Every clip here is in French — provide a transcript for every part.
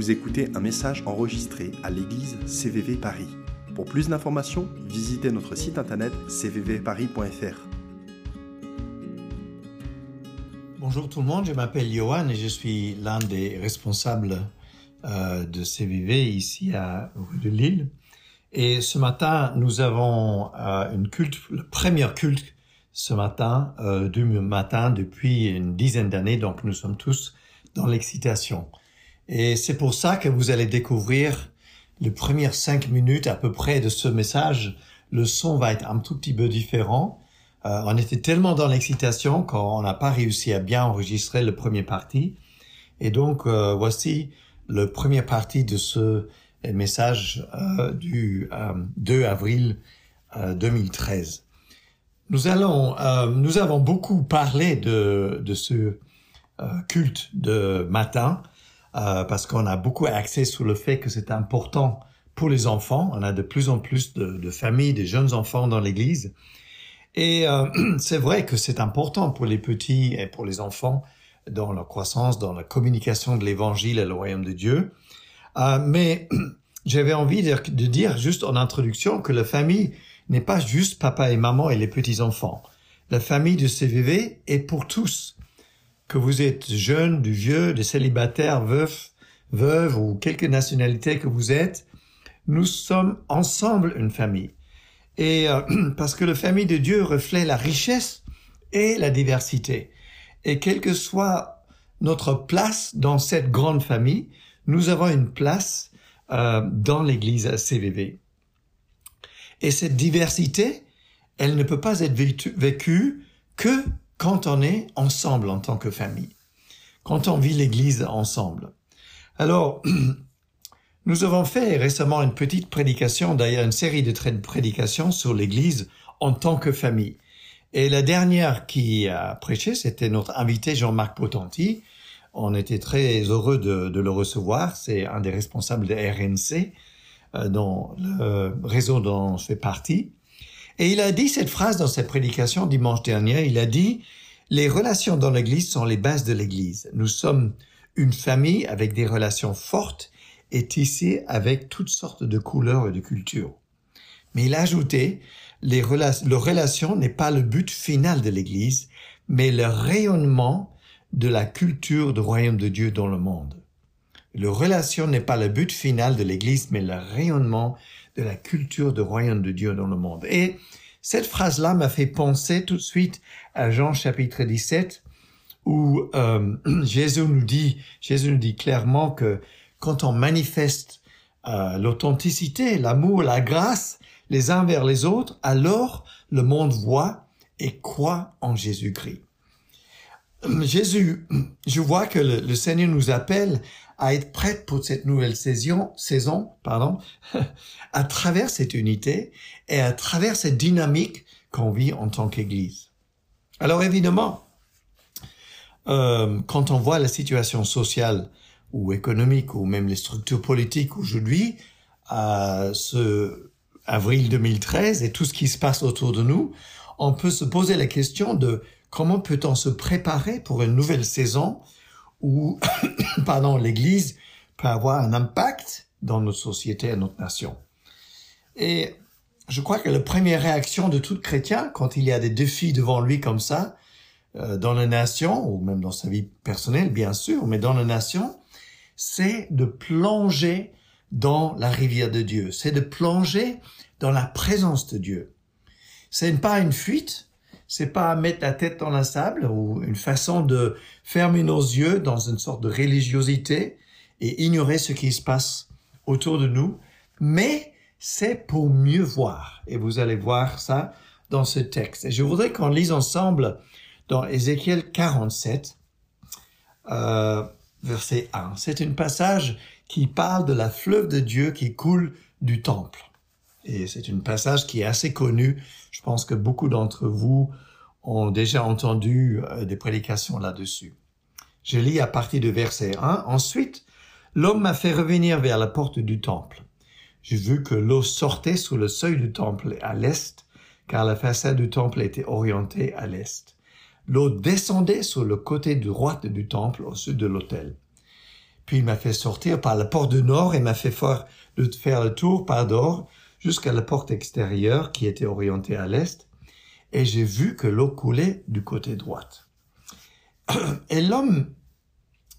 Vous écoutez un message enregistré à l'église CVV Paris. Pour plus d'informations, visitez notre site internet cvvparis.fr. Bonjour tout le monde, je m'appelle Johan et je suis l'un des responsables euh, de CVV ici à rue de Lille. Et ce matin, nous avons euh, une culte, le premier culte ce matin, euh, du matin depuis une dizaine d'années, donc nous sommes tous dans l'excitation. Et c'est pour ça que vous allez découvrir les premières cinq minutes à peu près de ce message. Le son va être un tout petit peu différent. Euh, on était tellement dans l'excitation qu'on n'a pas réussi à bien enregistrer le premier parti. Et donc, euh, voici le premier parti de ce message euh, du 2 avril 2013. Nous allons, nous avons beaucoup parlé de, de ce culte de matin euh, parce qu'on a beaucoup axé sur le fait que c'est important pour les enfants. On a de plus en plus de, familles, de jeunes enfants dans l'Église. Et euh, c'est vrai que c'est important pour les petits et pour les enfants dans leur croissance, dans la communication de l'Évangile et le royaume de Dieu. Euh, mais j'avais envie de, de, dire juste en introduction que la famille n'est pas juste papa et maman et les petits-enfants. La famille de CVV est pour tous que vous êtes jeune, du vieux, des célibataires, veufs, veuves ou quelque nationalité que vous êtes, nous sommes ensemble une famille. Et euh, parce que la famille de Dieu reflète la richesse et la diversité. Et quelle que soit notre place dans cette grande famille, nous avons une place euh, dans l'Église CVV. Et cette diversité, elle ne peut pas être vécue que quand on est ensemble en tant que famille, quand on vit l'Église ensemble. Alors, nous avons fait récemment une petite prédication, d'ailleurs une série de prédications sur l'Église en tant que famille. Et la dernière qui a prêché, c'était notre invité Jean-Marc Potenti. On était très heureux de, le recevoir. C'est un des responsables de RNC, euh, dont le réseau dont je fais partie. Et il a dit cette phrase dans cette prédication dimanche dernier. Il a dit, les relations dans l'Église sont les bases de l'Église. Nous sommes une famille avec des relations fortes et tissées avec toutes sortes de couleurs et de cultures. Mais il a ajouté, les le relation n'est pas le but final de l'Église, mais le rayonnement de la culture du royaume de Dieu dans le monde. Le relation n'est pas le but final de l'Église, mais le rayonnement de la culture du royaume de Dieu dans le monde. Et cette phrase-là m'a fait penser tout de suite à Jean chapitre 17, où euh, Jésus nous dit, Jésus nous dit clairement que quand on manifeste euh, l'authenticité, l'amour, la grâce les uns vers les autres, alors le monde voit et croit en Jésus-Christ. Jésus, je vois que le, le Seigneur nous appelle à être prête pour cette nouvelle saison, saison pardon, à travers cette unité et à travers cette dynamique qu'on vit en tant qu'Église. Alors évidemment, euh, quand on voit la situation sociale ou économique ou même les structures politiques aujourd'hui, à ce avril 2013 et tout ce qui se passe autour de nous, on peut se poser la question de comment peut-on se préparer pour une nouvelle saison où, pardon, l'Église peut avoir un impact dans notre société et notre nation. Et je crois que la première réaction de tout chrétien, quand il y a des défis devant lui comme ça, euh, dans la nation, ou même dans sa vie personnelle, bien sûr, mais dans la nation, c'est de plonger dans la rivière de Dieu. C'est de plonger dans la présence de Dieu. C'est pas une fuite, c'est pas mettre la tête dans la sable ou une façon de fermer nos yeux dans une sorte de religiosité et ignorer ce qui se passe autour de nous, mais c'est pour mieux voir. Et vous allez voir ça dans ce texte. Et je voudrais qu'on lise ensemble dans Ézéchiel 47, euh, verset 1. C'est un passage qui parle de la fleuve de Dieu qui coule du temple. Et c'est un passage qui est assez connu. Je pense que beaucoup d'entre vous ont déjà entendu euh, des prédications là-dessus. Je lis à partir du verset 1. Ensuite, l'homme m'a fait revenir vers la porte du temple. J'ai vu que l'eau sortait sous le seuil du temple à l'est, car la façade du temple était orientée à l'est. L'eau descendait sur le côté droit du temple au sud de l'autel. Puis il m'a fait sortir par la porte du nord et m'a fait faire, faire le tour par dehors jusqu'à la porte extérieure qui était orientée à l'est. Et j'ai vu que l'eau coulait du côté droite. Et l'homme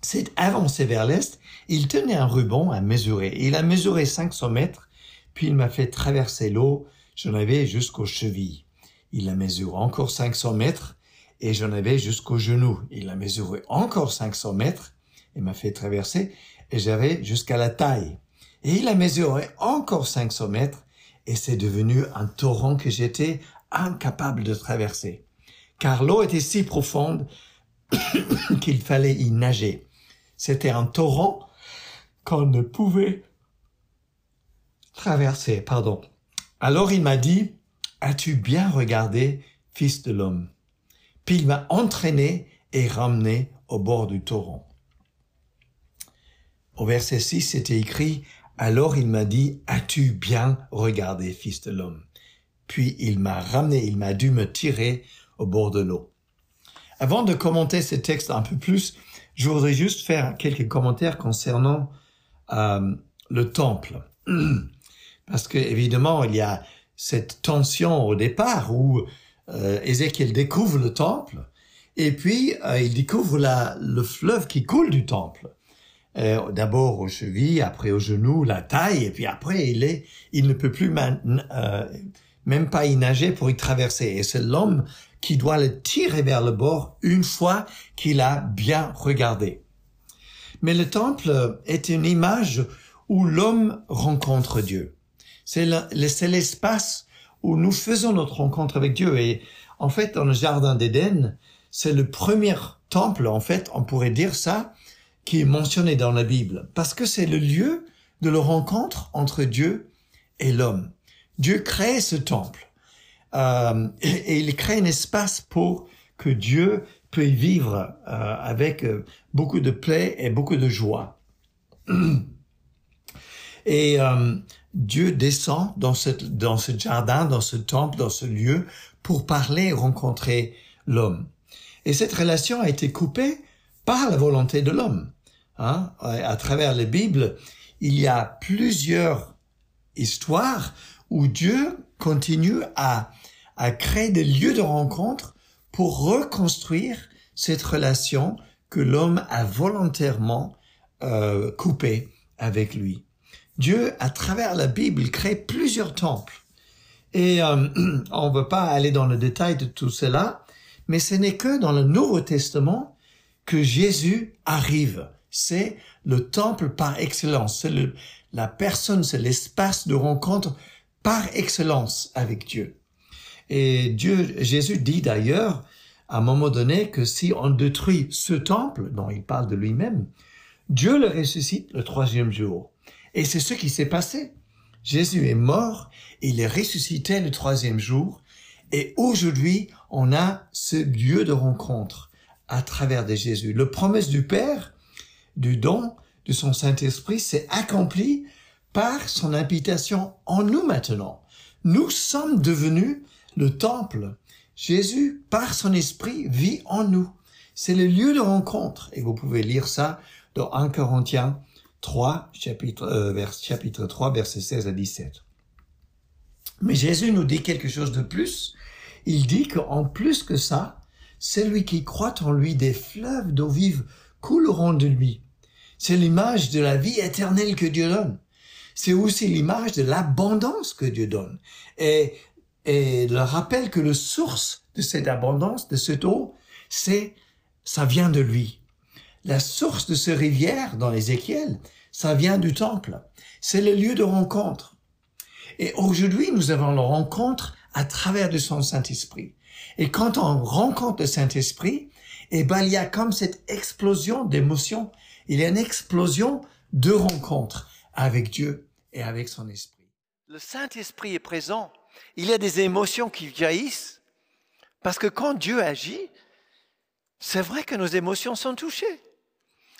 s'est avancé vers l'est. Il tenait un ruban à mesurer. Il a mesuré 500 mètres. Puis il m'a fait traverser l'eau. J'en avais jusqu'aux chevilles. Il a mesuré encore 500 mètres et j'en avais jusqu'aux genoux. Il a mesuré encore 500 mètres et m'a fait traverser et j'avais jusqu'à la taille. Et il a mesuré encore 500 mètres et c'est devenu un torrent que j'étais incapable de traverser. Car l'eau était si profonde qu'il fallait y nager. C'était un torrent qu'on ne pouvait traverser, pardon. Alors il m'a dit, as-tu bien regardé, fils de l'homme? Puis il m'a entraîné et ramené au bord du torrent. Au verset 6, c'était écrit, alors il m'a dit, as-tu bien regardé, fils de l'homme? Puis il m'a ramené, il m'a dû me tirer au bord de l'eau. Avant de commenter ce texte un peu plus, je voudrais juste faire quelques commentaires concernant euh, le temple. Parce que évidemment, il y a cette tension au départ où euh, Ézéchiel découvre le temple et puis euh, il découvre la, le fleuve qui coule du temple. Euh, D'abord aux chevilles, après aux genoux, la taille, et puis après il est, il ne peut plus euh, même pas y nager pour y traverser. Et c'est l'homme qui doit le tirer vers le bord une fois qu'il a bien regardé. Mais le temple est une image où l'homme rencontre Dieu. C'est l'espace où nous faisons notre rencontre avec Dieu. Et en fait, dans le jardin d'Éden, c'est le premier temple, en fait, on pourrait dire ça, qui est mentionné dans la Bible, parce que c'est le lieu de la rencontre entre Dieu et l'homme. Dieu crée ce temple euh, et, il crée un espace pour que Dieu y vivre euh, avec euh, beaucoup de paix et beaucoup de joie. Et euh, Dieu descend dans, dans ce jardin, dans ce temple, dans ce lieu, pour parler et rencontrer l'homme. Et cette relation a été coupée par la volonté de l'homme. Hein? À travers la Bible, il y a plusieurs histoires où Dieu continue à, à créer des lieux de rencontre pour reconstruire cette relation que l'homme a volontairement euh, coupée avec lui. Dieu, à travers la Bible, crée plusieurs temples. Et euh, on ne veut pas aller dans le détail de tout cela, mais ce n'est que dans le Nouveau Testament que Jésus arrive. C'est le temple par excellence. C'est la personne, c'est l'espace de rencontre par excellence avec Dieu. Et Dieu, Jésus dit d'ailleurs, à un moment donné, que si on détruit ce temple, dont il parle de lui-même, Dieu le ressuscite le troisième jour. Et c'est ce qui s'est passé. Jésus est mort, il est ressuscité le troisième jour, et aujourd'hui, on a ce lieu de rencontre à travers de Jésus. Le promesse du Père, du don de son Saint-Esprit, s'est accompli par son habitation en nous maintenant. Nous sommes devenus le temple. Jésus, par son esprit, vit en nous. C'est le lieu de rencontre. Et vous pouvez lire ça dans 1 Corinthiens 3, chapitre, euh, vers, chapitre 3, versets 16 à 17. Mais Jésus nous dit quelque chose de plus. Il dit qu'en plus que ça, celui qui croit en lui des fleuves d'eau vive couleront de lui. C'est l'image de la vie éternelle que Dieu donne. C'est aussi l'image de l'abondance que Dieu donne. Et, et le rappel que le source de cette abondance, de cette eau, c'est, ça vient de lui. La source de ces rivières dans Ézéchiel, ça vient du temple. C'est le lieu de rencontre. Et aujourd'hui, nous avons la rencontre à travers de son Saint-Esprit. Et quand on rencontre le Saint-Esprit, eh ben, il y a comme cette explosion d'émotions. Il y a une explosion de rencontres avec Dieu et avec son Esprit. Le Saint-Esprit est présent. Il y a des émotions qui jaillissent. Parce que quand Dieu agit, c'est vrai que nos émotions sont touchées.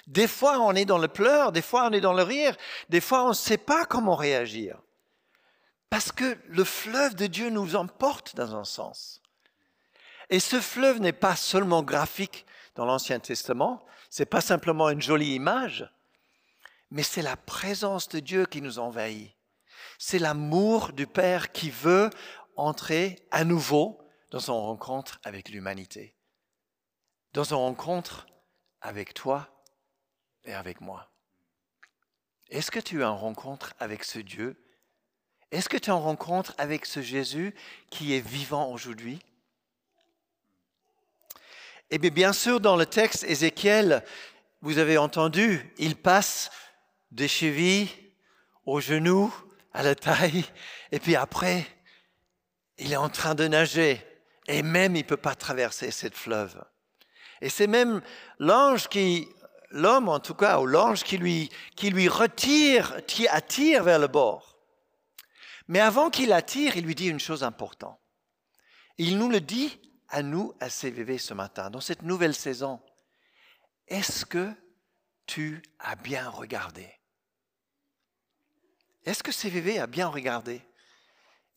Des fois, on est dans le pleur, des fois, on est dans le rire, des fois, on ne sait pas comment réagir. Parce que le fleuve de Dieu nous emporte dans un sens. Et ce fleuve n'est pas seulement graphique dans l'Ancien Testament, c'est pas simplement une jolie image, mais c'est la présence de Dieu qui nous envahit. C'est l'amour du Père qui veut entrer à nouveau dans son rencontre avec l'humanité, dans son rencontre avec toi et avec moi. Est-ce que tu as une rencontre avec ce Dieu? Est-ce que tu as une rencontre avec ce Jésus qui est vivant aujourd'hui? Eh bien, bien sûr, dans le texte Ézéchiel, vous avez entendu, il passe des chevilles aux genoux, à la taille, et puis après, il est en train de nager, et même il ne peut pas traverser cette fleuve. Et c'est même l'ange qui, l'homme en tout cas, ou l'ange qui lui, qui lui retire, qui attire vers le bord. Mais avant qu'il attire, il lui dit une chose importante. Il nous le dit à nous, à CVV ce matin, dans cette nouvelle saison. Est-ce que tu as bien regardé? Est-ce que CVV a bien regardé?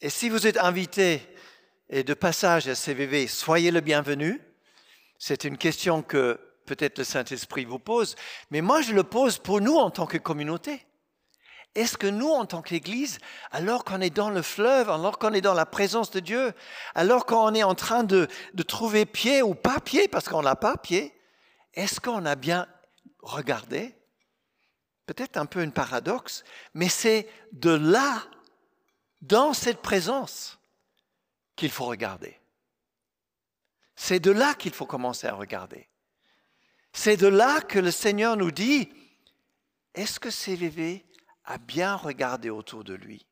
Et si vous êtes invité et de passage à CVV, soyez le bienvenu. C'est une question que peut-être le Saint-Esprit vous pose, mais moi je le pose pour nous en tant que communauté. Est-ce que nous, en tant qu'Église, alors qu'on est dans le fleuve, alors qu'on est dans la présence de Dieu, alors qu'on est en train de, trouver pied ou pas pied, parce qu'on n'a pas pied, est-ce qu'on a bien regardé? Peut-être un peu un paradoxe, mais c'est de là, dans cette présence, qu'il faut regarder. C'est de là qu'il faut commencer à regarder. C'est de là que le Seigneur nous dit, est-ce que CVV a bien regardé autour de lui.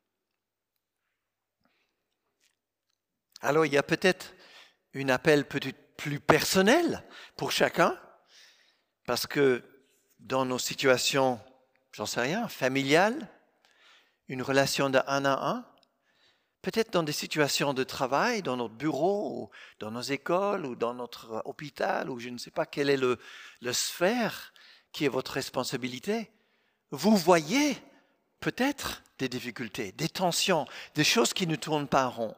Alors il y a peut-être un appel peut-être plus personnel pour chacun, parce que dans nos situations, j'en sais rien, familiales, une relation de un à un, peut-être dans des situations de travail, dans notre bureau, ou dans nos écoles, ou dans notre hôpital, ou je ne sais pas quelle est le, sphère qui est votre responsabilité, vous voyez peut-être des difficultés, des tensions, des choses qui ne tournent pas rond.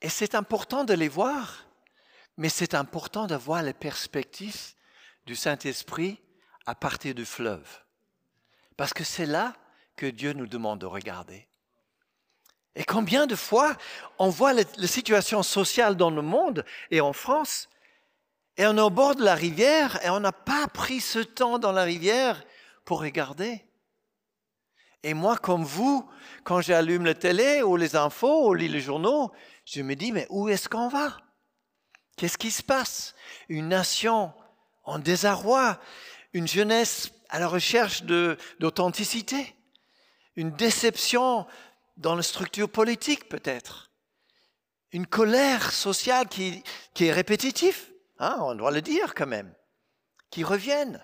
Et c'est important de les voir mais c'est important d'avoir les perspectives du Saint-Esprit à partir du fleuve. Parce que c'est là que Dieu nous demande de regarder. Et combien de fois on voit la, situation sociale dans le monde et en France, et on est au bord de la rivière et on n'a pas pris ce temps dans la rivière pour regarder. Et moi, comme vous, quand j'allume la télé ou les infos ou lis les journaux, je me dis, mais où est-ce qu'on va? Qu'est-ce qui se passe? Une nation en désarroi, une jeunesse à la recherche d'authenticité, une déception dans la structure politique peut-être, une colère sociale qui, qui est répétitive, hein, on doit le dire quand même, qui reviennent,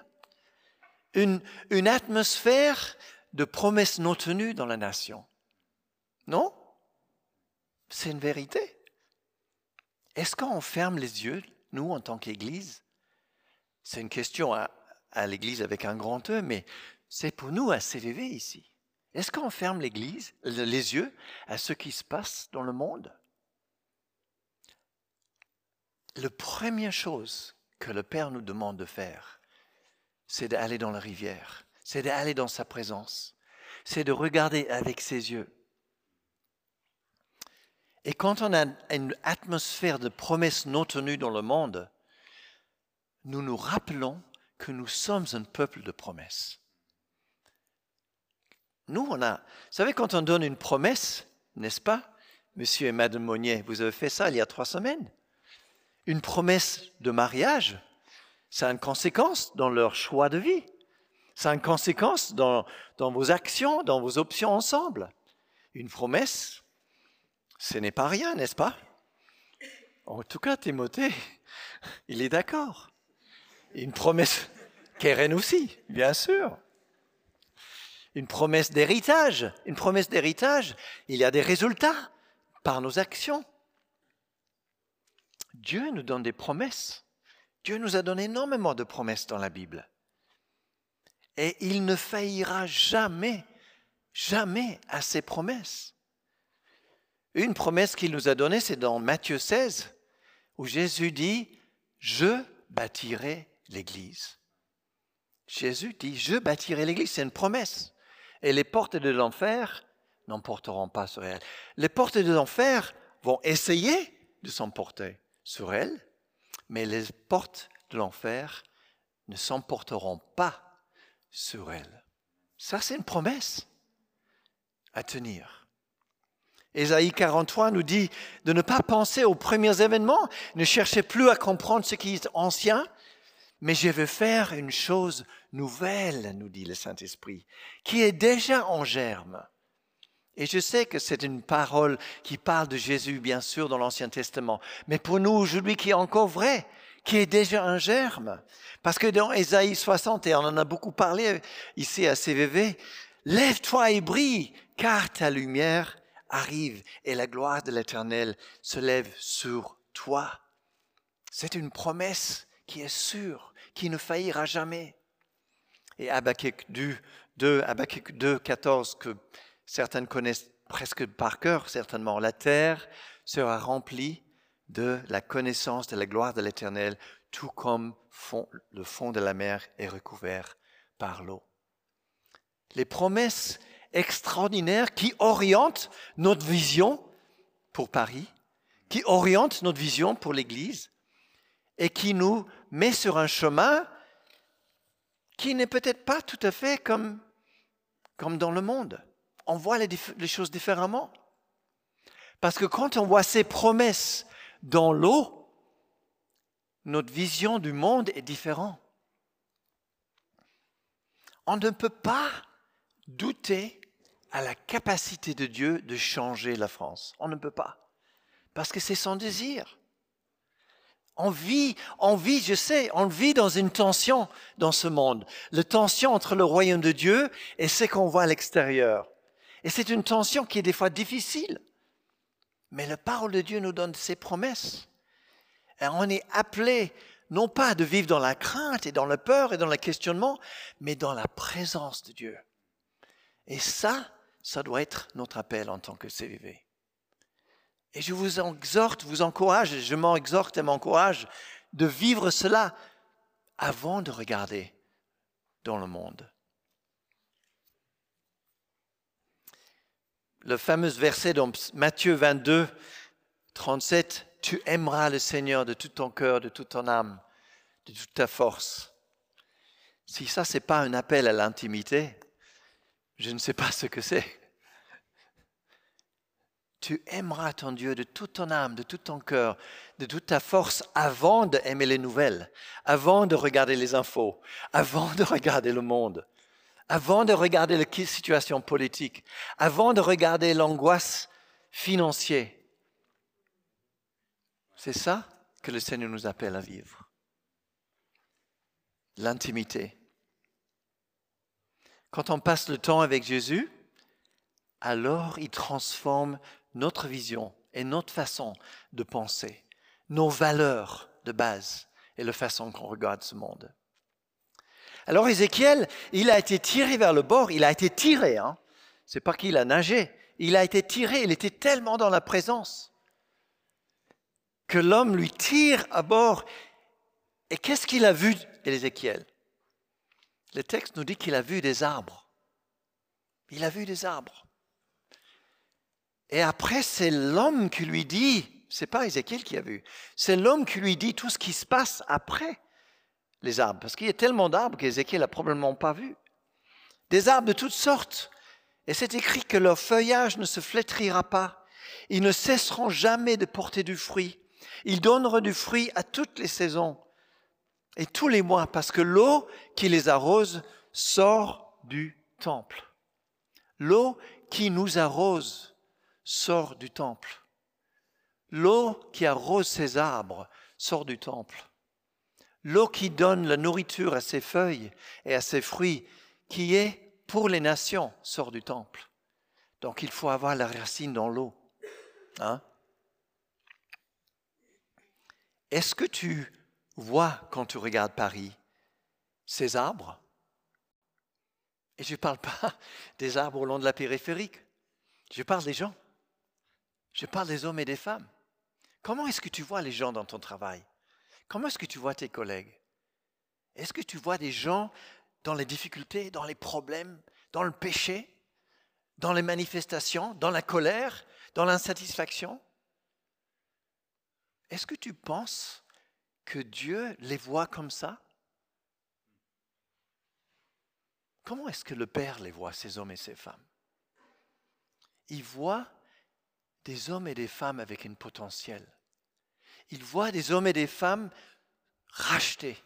une, atmosphère de promesses non tenues dans la nation. Non? C'est une vérité. Est-ce qu'on ferme les yeux, nous, en tant qu'Église? C'est une question à, l'Église avec un grand E, mais c'est pour nous à CVV ici. Est-ce qu'on ferme l'Église, les yeux à ce qui se passe dans le monde? La première chose que le Père nous demande de faire, c'est d'aller dans la rivière, c'est d'aller dans sa présence, c'est de regarder avec ses yeux. Et quand on a une atmosphère de promesses non tenues dans le monde, nous nous rappelons que nous sommes un peuple de promesses. Nous, on a, vous savez, quand on donne une promesse, n'est-ce pas, monsieur et madame Monnier, vous avez fait ça il y a trois semaines. Une promesse de mariage, ça a une conséquence dans leur choix de vie. Ça a une conséquence dans, vos actions, dans vos options ensemble. Une promesse, ce n'est pas rien, n'est-ce pas? En tout cas, Timothée, il est d'accord. Une promesse, Keren aussi, bien sûr. Une promesse d'héritage. Une promesse d'héritage, il y a des résultats par nos actions. Dieu nous donne des promesses. Dieu nous a donné énormément de promesses dans la Bible. Et il ne faillira jamais, jamais à ses promesses. Une promesse qu'il nous a donnée, c'est dans Matthieu 16, où Jésus dit, je bâtirai l'Église. Jésus dit, je bâtirai l'Église, c'est une promesse. Et les portes de l'enfer n'emporteront pas sur elle. Les portes de l'enfer vont essayer de s'emporter sur elle, mais les portes de l'enfer ne s'emporteront pas sur elle. Ça, c'est une promesse à tenir. Ésaïe 43 nous dit de ne pas penser aux premiers événements, ne cherchez plus à comprendre ce qui est ancien, mais je veux faire une chose nouvelle, nous dit le Saint-Esprit, qui est déjà en germe. Et je sais que c'est une parole qui parle de Jésus, bien sûr, dans l'Ancien Testament, mais pour nous aujourd'hui qui est encore vrai, qui est déjà un germe. Parce que dans Ésaïe 60, et on en a beaucoup parlé ici à CVV, lève-toi et brille, car ta lumière arrive et la gloire de l'Éternel se lève sur toi. C'est une promesse qui est sûre, qui ne faillira jamais. Et Habakkuk 2, 2, 2, 14, que certains connaissent presque par cœur, certainement, la terre sera remplie de la connaissance de la gloire de l'Éternel, tout comme le fond de la mer est recouvert par l'eau. Les promesses extraordinaires qui orientent notre vision pour Paris, qui orientent notre vision pour l'Église et qui nous met sur un chemin qui n'est peut-être pas tout à fait comme dans le monde. On voit les, choses différemment? Parce que quand on voit ces promesses dans l'eau, notre vision du monde est différente. On ne peut pas douter à la capacité de Dieu de changer la France. On ne peut pas. Parce que c'est son désir. On vit, on vit, je sais, on vit dans une tension dans ce monde. La tension entre le royaume de Dieu et ce qu'on voit à l'extérieur. Et c'est une tension qui est des fois difficile. Mais la parole de Dieu nous donne ses promesses. Et on est appelé non pas de vivre dans la crainte et dans la peur et dans le questionnement, mais dans la présence de Dieu. Et ça, ça doit être notre appel en tant que CVV. Et je vous exhorte, vous encourage, je m'exhorte et m'encourage de vivre cela avant de regarder dans le monde. Le fameux verset dans Matthieu 22, 37, Tu aimeras le Seigneur de tout ton cœur, de toute ton âme, de toute ta force. Si ça, ce n'est pas un appel à l'intimité, je ne sais pas ce que c'est. Tu aimeras ton Dieu de toute ton âme, de tout ton cœur, de toute ta force avant d'aimer les nouvelles, avant de regarder les infos, avant de regarder le monde, avant de regarder la situation politique, avant de regarder l'angoisse financière. C'est ça que le Seigneur nous appelle à vivre. L'intimité. Quand on passe le temps avec Jésus, alors il transforme notre vision et notre façon de penser, nos valeurs de base et la façon qu'on regarde ce monde. Alors Ézéchiel, il a été tiré vers le bord, il a été tiré, hein. c'est pas qu'il a nagé, il a été tiré, il était tellement dans la présence que l'homme lui tire à bord. Et qu'est-ce qu'il a vu, Ézéchiel? Le texte nous dit qu'il a vu des arbres. Il a vu des arbres. Et après, c'est l'homme qui lui dit, c'est pas Ézéchiel qui a vu, c'est l'homme qui lui dit tout ce qui se passe après les arbres. Parce qu'il y a tellement d'arbres qu'Ézéchiel n'a probablement pas vu. Des arbres de toutes sortes. Et c'est écrit que leur feuillage ne se flétrira pas. Ils ne cesseront jamais de porter du fruit. Ils donneront du fruit à toutes les saisons et tous les mois, parce que l'eau qui les arrose sort du temple. L'eau qui nous arrose sort du temple. L'eau qui arrose ces arbres sort du temple. L'eau qui donne la nourriture à ses feuilles et à ses fruits, qui est pour les nations, sort du temple. Donc il faut avoir la racine dans l'eau. Hein? Est-ce que tu vois quand tu regardes Paris ces arbres? Et je ne parle pas des arbres au long de la périphérique. Je parle des gens. Je parle des hommes et des femmes. Comment est-ce que tu vois les gens dans ton travail? Comment est-ce que tu vois tes collègues? Est-ce que tu vois des gens dans les difficultés, dans les problèmes, dans le péché, dans les manifestations, dans la colère, dans l'insatisfaction? Est-ce que tu penses que Dieu les voit comme ça? Comment est-ce que le Père les voit, ces hommes et ces femmes? Il voit des hommes et des femmes avec un potentiel. Il voit des hommes et des femmes rachetés.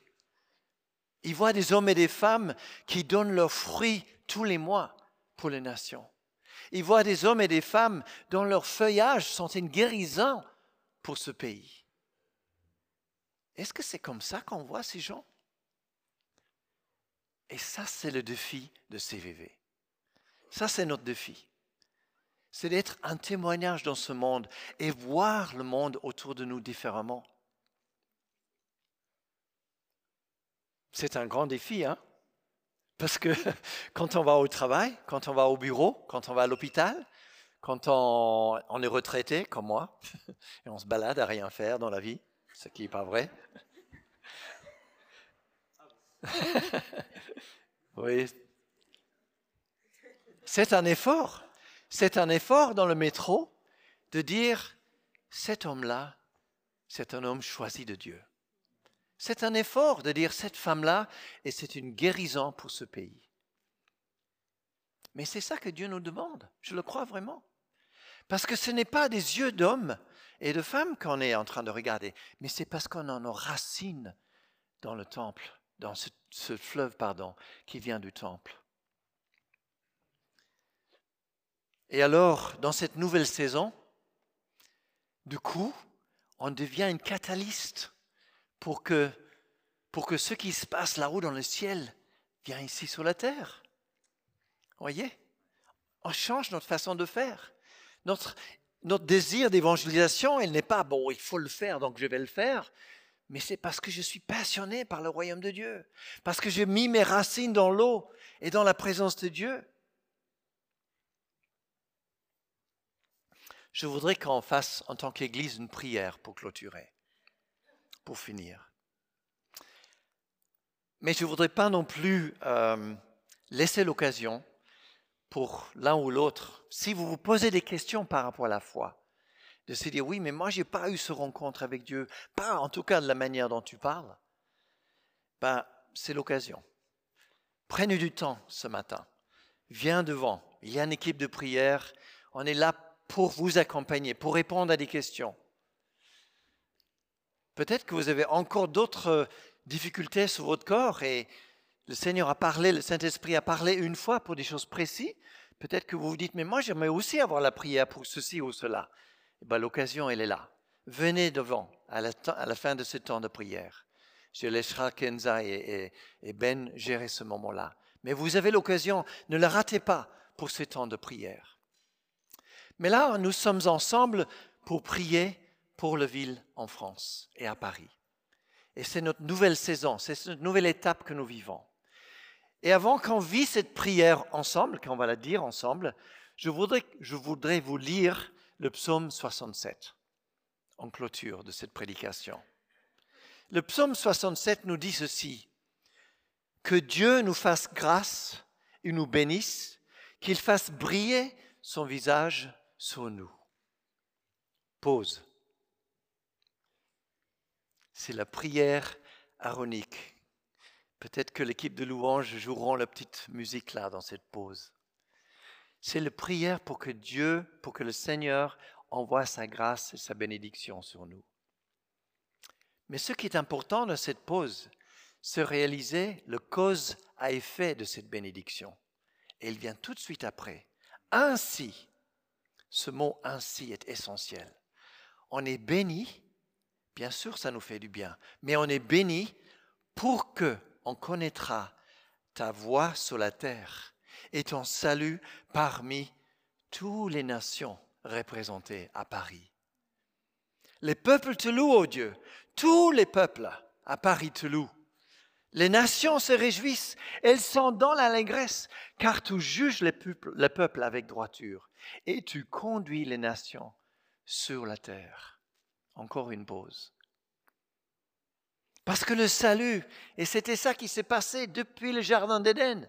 Il voit des hommes et des femmes qui donnent leurs fruits tous les mois pour les nations. Il voit des hommes et des femmes dont leurs feuillages sont une guérison pour ce pays. Est-ce que c'est comme ça qu'on voit ces gens? Et ça, c'est le défi de CVV. Ça, c'est notre défi. C'est d'être un témoignage dans ce monde et voir le monde autour de nous différemment. C'est un grand défi, hein Parce que quand on va au travail, quand on va au bureau, quand on va à l'hôpital, quand on, est retraité, comme moi, et on se balade à rien faire dans la vie, ce qui n'est pas vrai. oui. C'est un effort. C'est un effort dans le métro de dire, cet homme-là, c'est un homme choisi de Dieu. C'est un effort de dire cette femme-là, et c'est une guérison pour ce pays. Mais c'est ça que Dieu nous demande, je le crois vraiment. Parce que ce n'est pas des yeux d'hommes et de femmes qu'on est en train de regarder, mais c'est parce qu'on en a racines dans le temple, dans ce, ce, fleuve, pardon, qui vient du temple. Et alors, dans cette nouvelle saison, du coup, on devient une catalyste pour que, pour que ce qui se passe là-haut dans le ciel vienne ici sur la terre. Voyez? On change notre façon de faire. Notre, notre désir d'évangélisation, il n'est pas, bon, il faut le faire, donc je vais le faire, mais c'est parce que je suis passionné par le royaume de Dieu, parce que j'ai mis mes racines dans l'eau et dans la présence de Dieu. Je voudrais qu'on fasse en tant qu'Église une prière pour clôturer pour finir. Mais je ne voudrais pas non plus euh, laisser l'occasion pour l'un ou l'autre, si vous vous posez des questions par rapport à la foi, de se dire oui, mais moi, je n'ai pas eu ce rencontre avec Dieu, pas en tout cas de la manière dont tu parles. Ben, c'est l'occasion. Prenez du temps ce matin. Viens devant. Il y a une équipe de prière. On est là pour vous accompagner, pour répondre à des questions. Peut-être que vous avez encore d'autres euh, difficultés sur votre corps et le Seigneur a parlé, le Saint-Esprit a parlé une fois pour des choses précises. Peut-être que vous vous dites, mais moi j'aimerais aussi avoir la prière pour ceci ou cela. Eh l'occasion, elle est là. Venez devant à la, à la, fin de ce temps de prière. Je laisserai Kenza et, et Ben gérer ce moment-là. Mais vous avez l'occasion, ne la ratez pas pour ce temps de prière. Mais là, nous sommes ensemble pour prier pour le ville en France et à Paris. Et c'est notre nouvelle saison, c'est notre nouvelle étape que nous vivons. Et avant qu'on vit cette prière ensemble, qu'on va la dire ensemble, je voudrais, je voudrais vous lire le psaume 67 en clôture de cette prédication. Le psaume 67 nous dit ceci, que Dieu nous fasse grâce et nous bénisse, qu'il fasse briller son visage sur nous. Pause c'est la prière aronique. Peut-être que l'équipe de louanges joueront la petite musique là dans cette pause. C'est la prière pour que Dieu, pour que le Seigneur envoie sa grâce et sa bénédiction sur nous. Mais ce qui est important dans cette pause, c'est réaliser le cause à effet de cette bénédiction. Et il vient tout de suite après. Ainsi, ce mot ainsi est essentiel. On est béni Bien sûr, ça nous fait du bien, mais on est béni pour que on connaîtra ta voix sur la terre et ton salut parmi toutes les nations représentées à Paris. Les peuples te louent, ô Dieu, tous les peuples à Paris te louent. Les nations se réjouissent, elles sont dans l'allégresse, car tu juges les peuples avec droiture et tu conduis les nations sur la terre. Encore une pause. Parce que le salut, et c'était ça qui s'est passé depuis le Jardin d'Éden,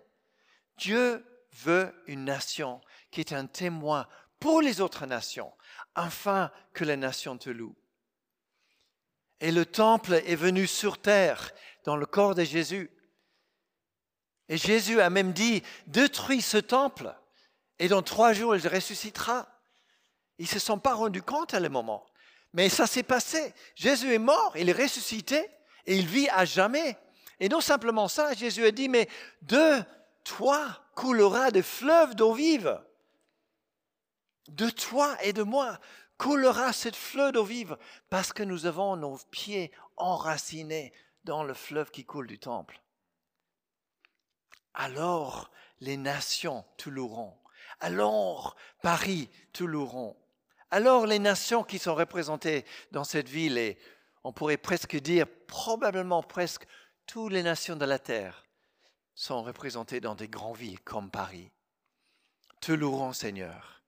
Dieu veut une nation qui est un témoin pour les autres nations, afin que les nations te louent. Et le temple est venu sur terre dans le corps de Jésus. Et Jésus a même dit, détruis ce temple, et dans trois jours il ressuscitera. Ils ne se sont pas rendus compte à le moment. Mais ça s'est passé. Jésus est mort, il est ressuscité, et il vit à jamais. Et non simplement ça, Jésus a dit, mais de toi coulera des fleuves d'eau vive. De toi et de moi coulera cette fleuve d'eau vive parce que nous avons nos pieds enracinés dans le fleuve qui coule du temple. Alors les nations te loueront. Alors Paris te loueront. Alors les nations qui sont représentées dans cette ville, et on pourrait presque dire probablement presque toutes les nations de la terre, sont représentées dans des grandes villes comme Paris. Te loueront, Seigneur.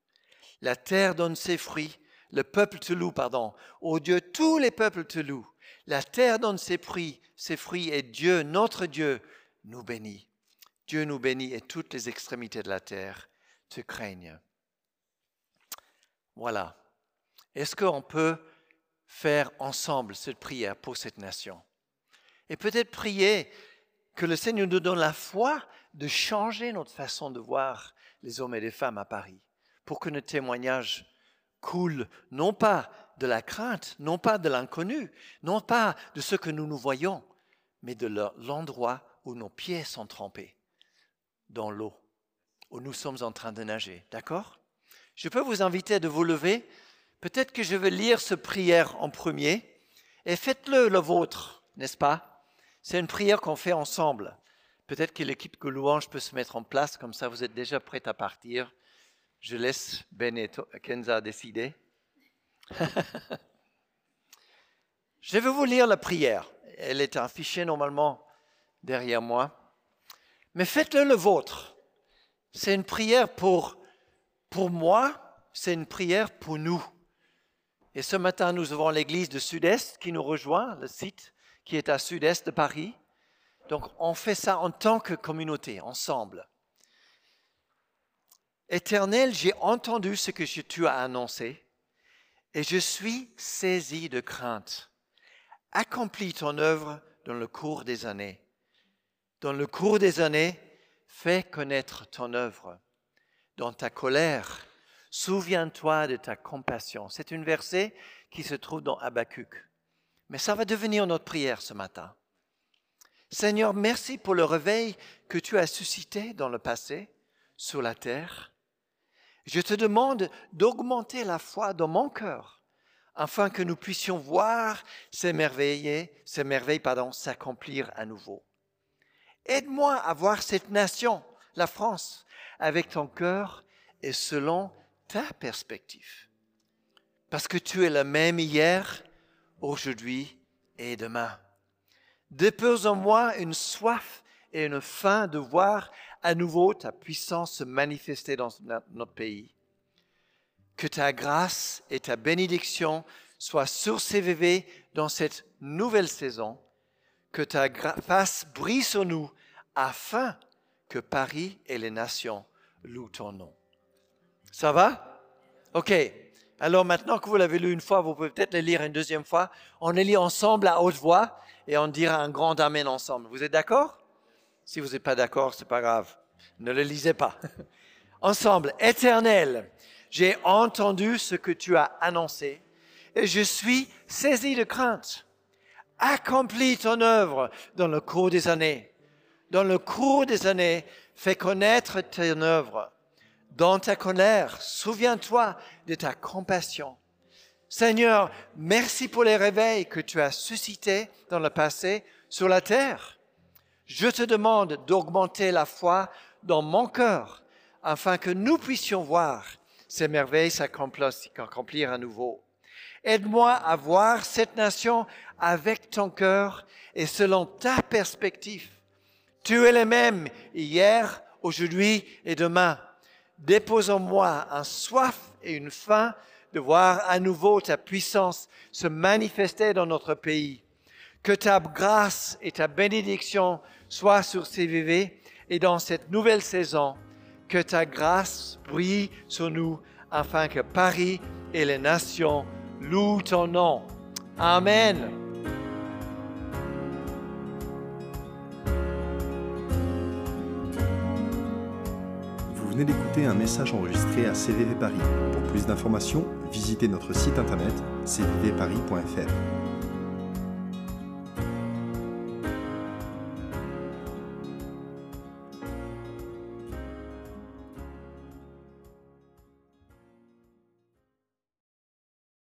La terre donne ses fruits, le peuple te loue, pardon. Ô Dieu, tous les peuples te louent. La terre donne ses fruits, ses fruits, et Dieu, notre Dieu, nous bénit. Dieu nous bénit et toutes les extrémités de la terre craignent. Voilà. Est-ce qu'on peut faire ensemble cette prière pour cette nation? Et peut-être prier que le Seigneur nous donne la foi de changer notre façon de voir les hommes et les femmes à Paris, pour que notre témoignage coule non pas de la crainte, non pas de l'inconnu, non pas de ce que nous nous voyons, mais de l'endroit où nos pieds sont trempés dans l'eau, nous sommes en train de nager. D'accord? Je peux vous inviter de vous lever. Peut-être que je vais lire ce prière en premier et faites-le le vôtre, n'est-ce pas? C'est une prière qu'on fait ensemble. Peut-être que l'équipe de louange peut se mettre en place, comme ça vous êtes déjà prêts à partir. Je laisse Ben et Kenza décider. Je vais vous lire la prière. Elle est affichée normalement derrière moi. Mais faites-le le vôtre. C'est une prière pour, pour moi, c'est une prière pour nous. Et ce matin, nous avons l'église de Sud-Est qui nous rejoint, le site qui est à sud-est de Paris. Donc on fait ça en tant que communauté, ensemble. Éternel, j'ai entendu ce que tu as annoncé et je suis saisi de crainte. Accomplis ton œuvre dans le cours des années. Dans le cours des années, fais connaître ton œuvre. Dans ta colère, souviens-toi de ta compassion. C'est un verset qui se trouve dans Habakkuk. Mais ça va devenir notre prière ce matin. Seigneur, merci pour le réveil que tu as suscité dans le passé sur la terre. Je te demande d'augmenter la foi dans mon cœur afin que nous puissions voir ces merveilles, ces merveilles pardon, s'accomplir à nouveau. Aide-moi à voir cette nation, la France, avec ton cœur et selon ta perspective. Parce que tu es le même hier, aujourd'hui et demain. Dépose en moi une soif et une faim de voir à nouveau ta puissance se manifester dans notre pays. Que ta grâce et ta bénédiction soient sur CVV dans cette nouvelle saison. Que ta face brille sur nous afin que Paris et les nations louent ton nom. Ça va? OK. Alors maintenant que vous l'avez lu une fois, vous pouvez peut-être le lire une deuxième fois. On le lit ensemble à haute voix et on dira un grand Amen ensemble. Vous êtes d'accord? Si vous n'êtes pas d'accord, c'est pas grave. Ne le lisez pas. ensemble, Éternel, j'ai entendu ce que tu as annoncé et je suis saisi de crainte. Accomplis ton œuvre dans le cours des années. Dans le cours des années, fais connaître ton œuvre dans ta colère, souviens-toi de ta compassion. Seigneur, merci pour les réveils que tu as suscités dans le passé sur la terre. Je te demande d'augmenter la foi dans mon cœur afin que nous puissions voir ces merveilles s'accomplir à nouveau. Aide-moi à voir cette nation avec ton cœur et selon ta perspective. Tu es le même hier, aujourd'hui et demain dépose en moi un soif et une faim de voir à nouveau ta puissance se manifester dans notre pays. Que ta grâce et ta bénédiction soient sur CVV et dans cette nouvelle saison, que ta grâce brille sur nous afin que Paris et les nations louent ton nom. Amen. Vous venez d'écouter un message enregistré à CVV Paris. Pour plus d'informations, visitez notre site internet cvvparis.fr.